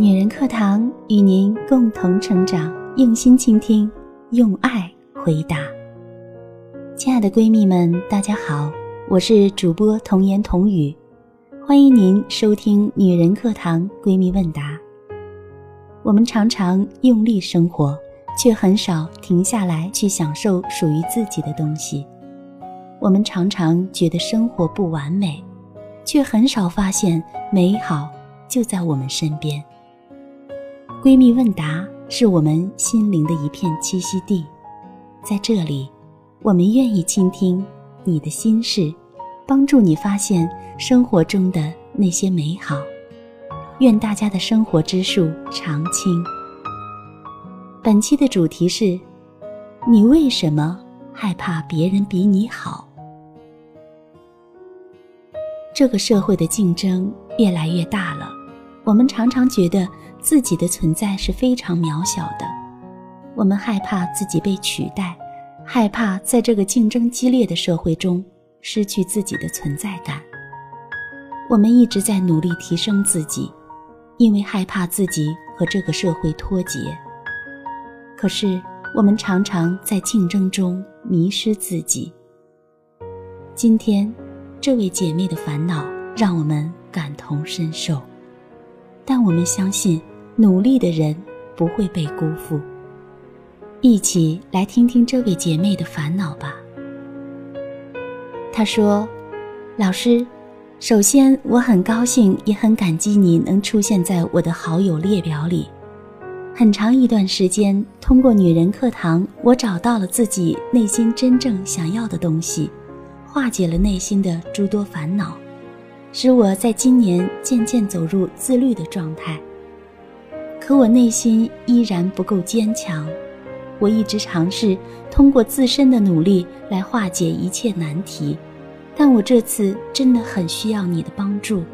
女人课堂与您共同成长，用心倾听，用爱回答。亲爱的闺蜜们，大家好，我是主播童言童语，欢迎您收听女人课堂闺蜜问答。我们常常用力生活，却很少停下来去享受属于自己的东西。我们常常觉得生活不完美，却很少发现美好就在我们身边。闺蜜问答是我们心灵的一片栖息地，在这里，我们愿意倾听你的心事，帮助你发现生活中的那些美好。愿大家的生活之树常青。本期的主题是：你为什么害怕别人比你好？这个社会的竞争越来越大了，我们常常觉得。自己的存在是非常渺小的，我们害怕自己被取代，害怕在这个竞争激烈的社会中失去自己的存在感。我们一直在努力提升自己，因为害怕自己和这个社会脱节。可是我们常常在竞争中迷失自己。今天，这位姐妹的烦恼让我们感同身受，但我们相信。努力的人不会被辜负。一起来听听这位姐妹的烦恼吧。她说：“老师，首先我很高兴，也很感激你能出现在我的好友列表里。很长一段时间，通过女人课堂，我找到了自己内心真正想要的东西，化解了内心的诸多烦恼，使我在今年渐渐走入自律的状态。”可我内心依然不够坚强，我一直尝试通过自身的努力来化解一切难题，但我这次真的很需要你的帮助。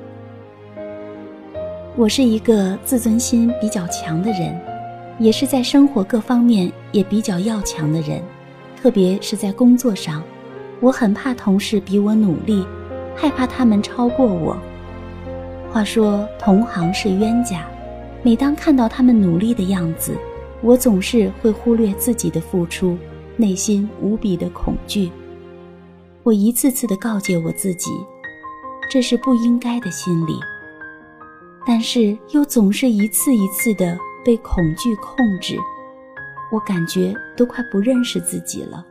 我是一个自尊心比较强的人，也是在生活各方面也比较要强的人，特别是在工作上，我很怕同事比我努力，害怕他们超过我。话说，同行是冤家。每当看到他们努力的样子，我总是会忽略自己的付出，内心无比的恐惧。我一次次的告诫我自己，这是不应该的心理，但是又总是一次一次的被恐惧控制。我感觉都快不认识自己了。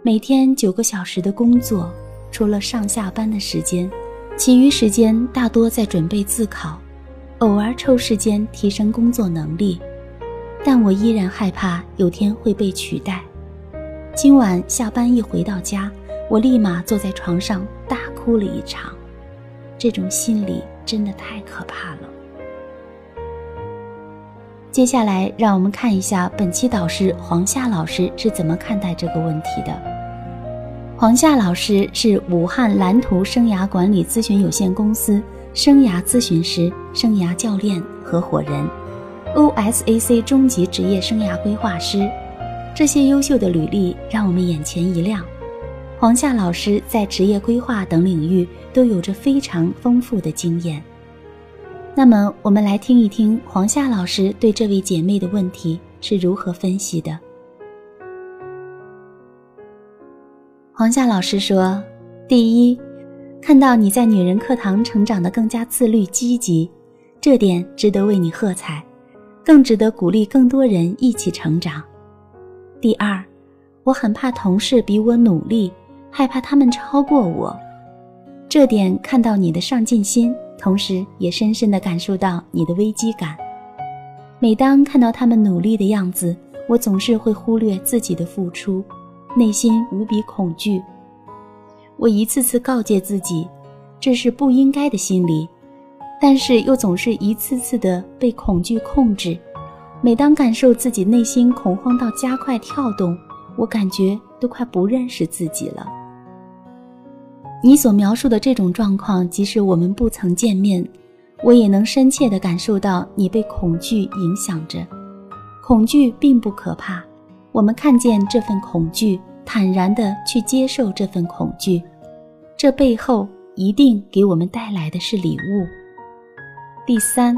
每天九个小时的工作，除了上下班的时间，其余时间大多在准备自考。偶尔抽时间提升工作能力，但我依然害怕有天会被取代。今晚下班一回到家，我立马坐在床上大哭了一场。这种心理真的太可怕了。接下来，让我们看一下本期导师黄夏老师是怎么看待这个问题的。黄夏老师是武汉蓝图生涯管理咨询有限公司。生涯咨询师、生涯教练、合伙人，OSAC 中级职业生涯规划师，这些优秀的履历让我们眼前一亮。黄夏老师在职业规划等领域都有着非常丰富的经验。那么，我们来听一听黄夏老师对这位姐妹的问题是如何分析的。黄夏老师说：“第一。”看到你在女人课堂成长的更加自律积极，这点值得为你喝彩，更值得鼓励更多人一起成长。第二，我很怕同事比我努力，害怕他们超过我，这点看到你的上进心，同时也深深的感受到你的危机感。每当看到他们努力的样子，我总是会忽略自己的付出，内心无比恐惧。我一次次告诫自己，这是不应该的心理，但是又总是一次次的被恐惧控制。每当感受自己内心恐慌到加快跳动，我感觉都快不认识自己了。你所描述的这种状况，即使我们不曾见面，我也能深切的感受到你被恐惧影响着。恐惧并不可怕，我们看见这份恐惧。坦然地去接受这份恐惧，这背后一定给我们带来的是礼物。第三，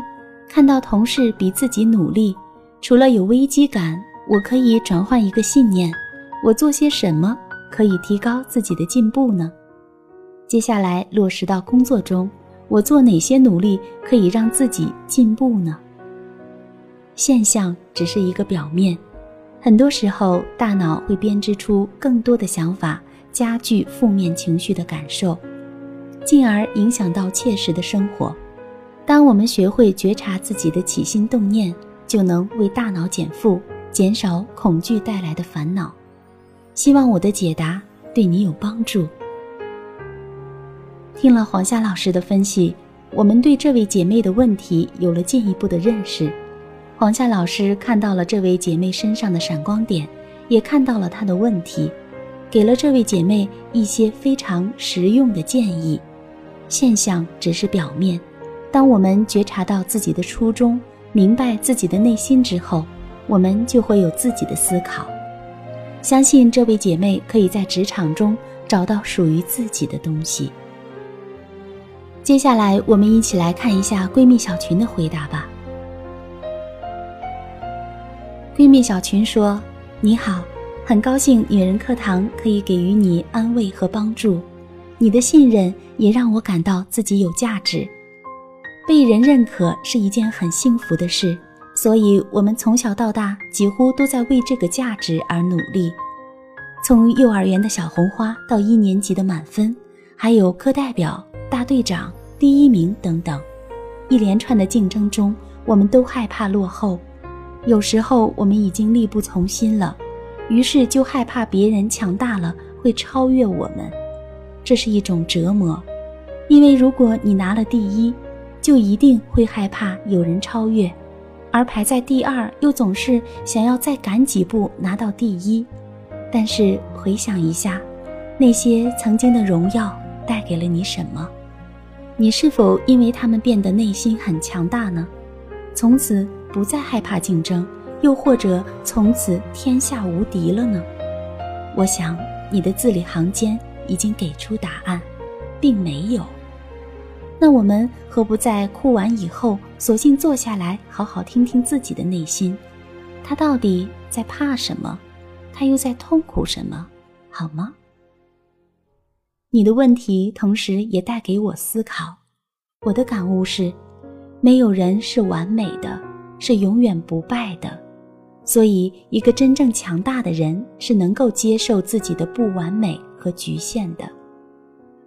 看到同事比自己努力，除了有危机感，我可以转换一个信念：我做些什么可以提高自己的进步呢？接下来落实到工作中，我做哪些努力可以让自己进步呢？现象只是一个表面，很多时候大脑会编织出更多的想法，加剧负面情绪的感受，进而影响到切实的生活。当我们学会觉察自己的起心动念，就能为大脑减负，减少恐惧带来的烦恼。希望我的解答对你有帮助。听了黄夏老师的分析，我们对这位姐妹的问题有了进一步的认识。黄夏老师看到了这位姐妹身上的闪光点，也看到了她的问题，给了这位姐妹一些非常实用的建议。现象只是表面，当我们觉察到自己的初衷，明白自己的内心之后，我们就会有自己的思考。相信这位姐妹可以在职场中找到属于自己的东西。接下来，我们一起来看一下闺蜜小群的回答吧。闺蜜小群说：“你好，很高兴女人课堂可以给予你安慰和帮助。你的信任也让我感到自己有价值。被人认可是一件很幸福的事，所以我们从小到大几乎都在为这个价值而努力。从幼儿园的小红花到一年级的满分，还有课代表、大队长、第一名等等，一连串的竞争中，我们都害怕落后。”有时候我们已经力不从心了，于是就害怕别人强大了会超越我们，这是一种折磨。因为如果你拿了第一，就一定会害怕有人超越，而排在第二又总是想要再赶几步拿到第一。但是回想一下，那些曾经的荣耀带给了你什么？你是否因为他们变得内心很强大呢？从此。不再害怕竞争，又或者从此天下无敌了呢？我想你的字里行间已经给出答案，并没有。那我们何不在哭完以后，索性坐下来，好好听听自己的内心，他到底在怕什么？他又在痛苦什么？好吗？你的问题同时也带给我思考。我的感悟是，没有人是完美的。是永远不败的，所以一个真正强大的人是能够接受自己的不完美和局限的。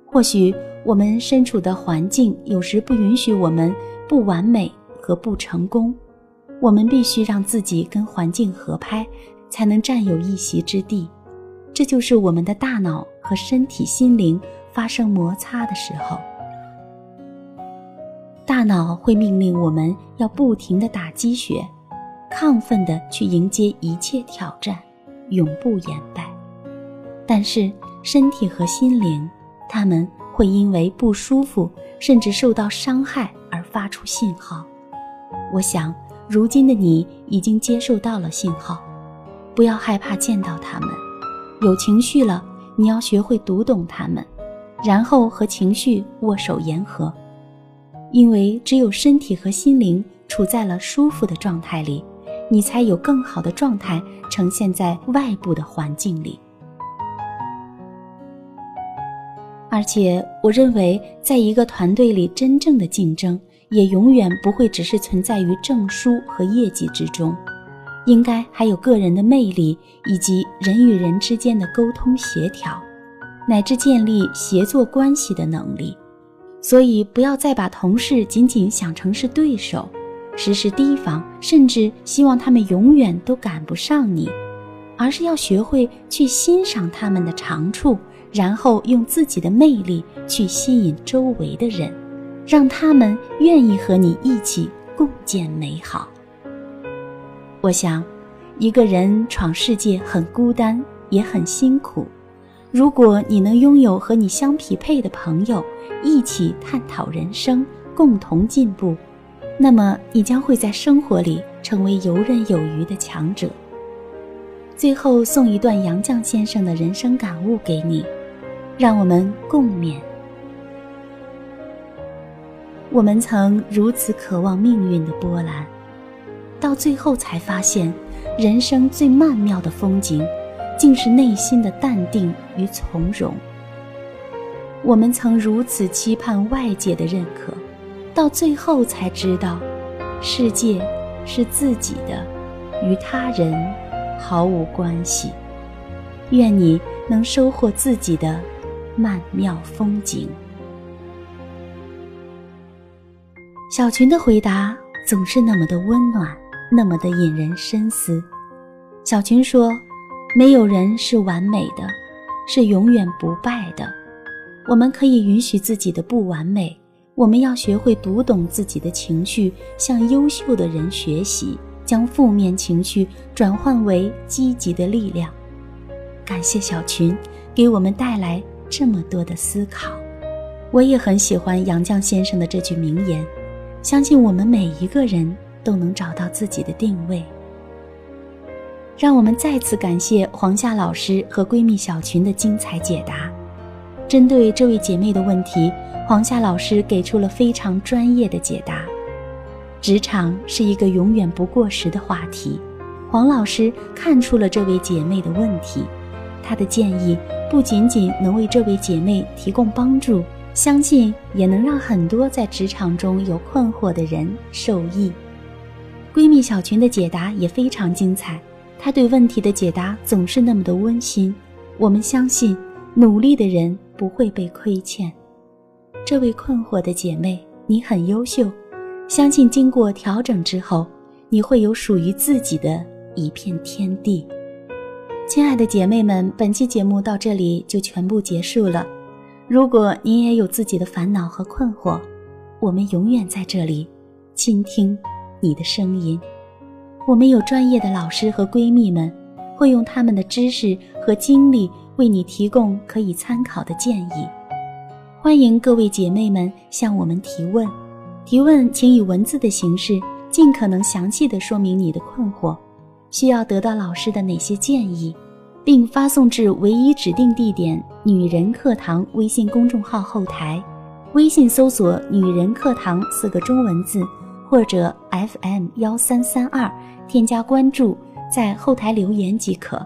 或许我们身处的环境有时不允许我们不完美和不成功，我们必须让自己跟环境合拍，才能占有一席之地。这就是我们的大脑和身体、心灵发生摩擦的时候。大脑会命令我们要不停地打鸡血，亢奋地去迎接一切挑战，永不言败。但是身体和心灵，他们会因为不舒服，甚至受到伤害而发出信号。我想，如今的你已经接受到了信号，不要害怕见到他们。有情绪了，你要学会读懂他们，然后和情绪握手言和。因为只有身体和心灵处在了舒服的状态里，你才有更好的状态呈现在外部的环境里。而且，我认为，在一个团队里，真正的竞争也永远不会只是存在于证书和业绩之中，应该还有个人的魅力以及人与人之间的沟通协调，乃至建立协作关系的能力。所以，不要再把同事仅仅想成是对手，时时提防，甚至希望他们永远都赶不上你，而是要学会去欣赏他们的长处，然后用自己的魅力去吸引周围的人，让他们愿意和你一起共建美好。我想，一个人闯世界很孤单，也很辛苦。如果你能拥有和你相匹配的朋友，一起探讨人生，共同进步，那么你将会在生活里成为游刃有余的强者。最后送一段杨绛先生的人生感悟给你，让我们共勉。我们曾如此渴望命运的波澜，到最后才发现，人生最曼妙的风景，竟是内心的淡定与从容。我们曾如此期盼外界的认可，到最后才知道，世界是自己的，与他人毫无关系。愿你能收获自己的曼妙风景。小群的回答总是那么的温暖，那么的引人深思。小群说：“没有人是完美的，是永远不败的。”我们可以允许自己的不完美，我们要学会读懂自己的情绪，向优秀的人学习，将负面情绪转换为积极的力量。感谢小群给我们带来这么多的思考。我也很喜欢杨绛先生的这句名言，相信我们每一个人都能找到自己的定位。让我们再次感谢黄夏老师和闺蜜小群的精彩解答。针对这位姐妹的问题，黄夏老师给出了非常专业的解答。职场是一个永远不过时的话题，黄老师看出了这位姐妹的问题，他的建议不仅仅能为这位姐妹提供帮助，相信也能让很多在职场中有困惑的人受益。闺蜜小群的解答也非常精彩，他对问题的解答总是那么的温馨，我们相信努力的人。不会被亏欠，这位困惑的姐妹，你很优秀，相信经过调整之后，你会有属于自己的一片天地。亲爱的姐妹们，本期节目到这里就全部结束了。如果你也有自己的烦恼和困惑，我们永远在这里倾听你的声音。我们有专业的老师和闺蜜们，会用他们的知识和经历。为你提供可以参考的建议，欢迎各位姐妹们向我们提问。提问请以文字的形式，尽可能详细的说明你的困惑，需要得到老师的哪些建议，并发送至唯一指定地点“女人课堂”微信公众号后台，微信搜索“女人课堂”四个中文字，或者 FM 幺三三二，添加关注，在后台留言即可。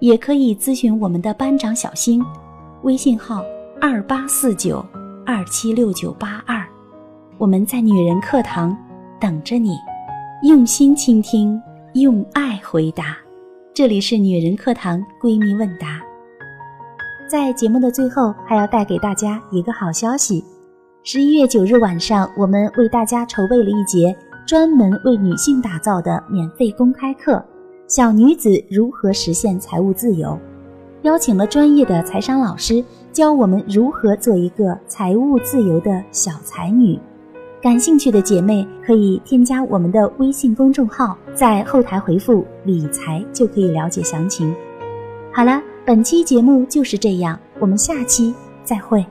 也可以咨询我们的班长小新，微信号二八四九二七六九八二，我们在女人课堂等着你，用心倾听，用爱回答。这里是女人课堂闺蜜问答。在节目的最后，还要带给大家一个好消息：十一月九日晚上，我们为大家筹备了一节专门为女性打造的免费公开课。小女子如何实现财务自由？邀请了专业的财商老师教我们如何做一个财务自由的小才女。感兴趣的姐妹可以添加我们的微信公众号，在后台回复“理财”就可以了解详情。好了，本期节目就是这样，我们下期再会。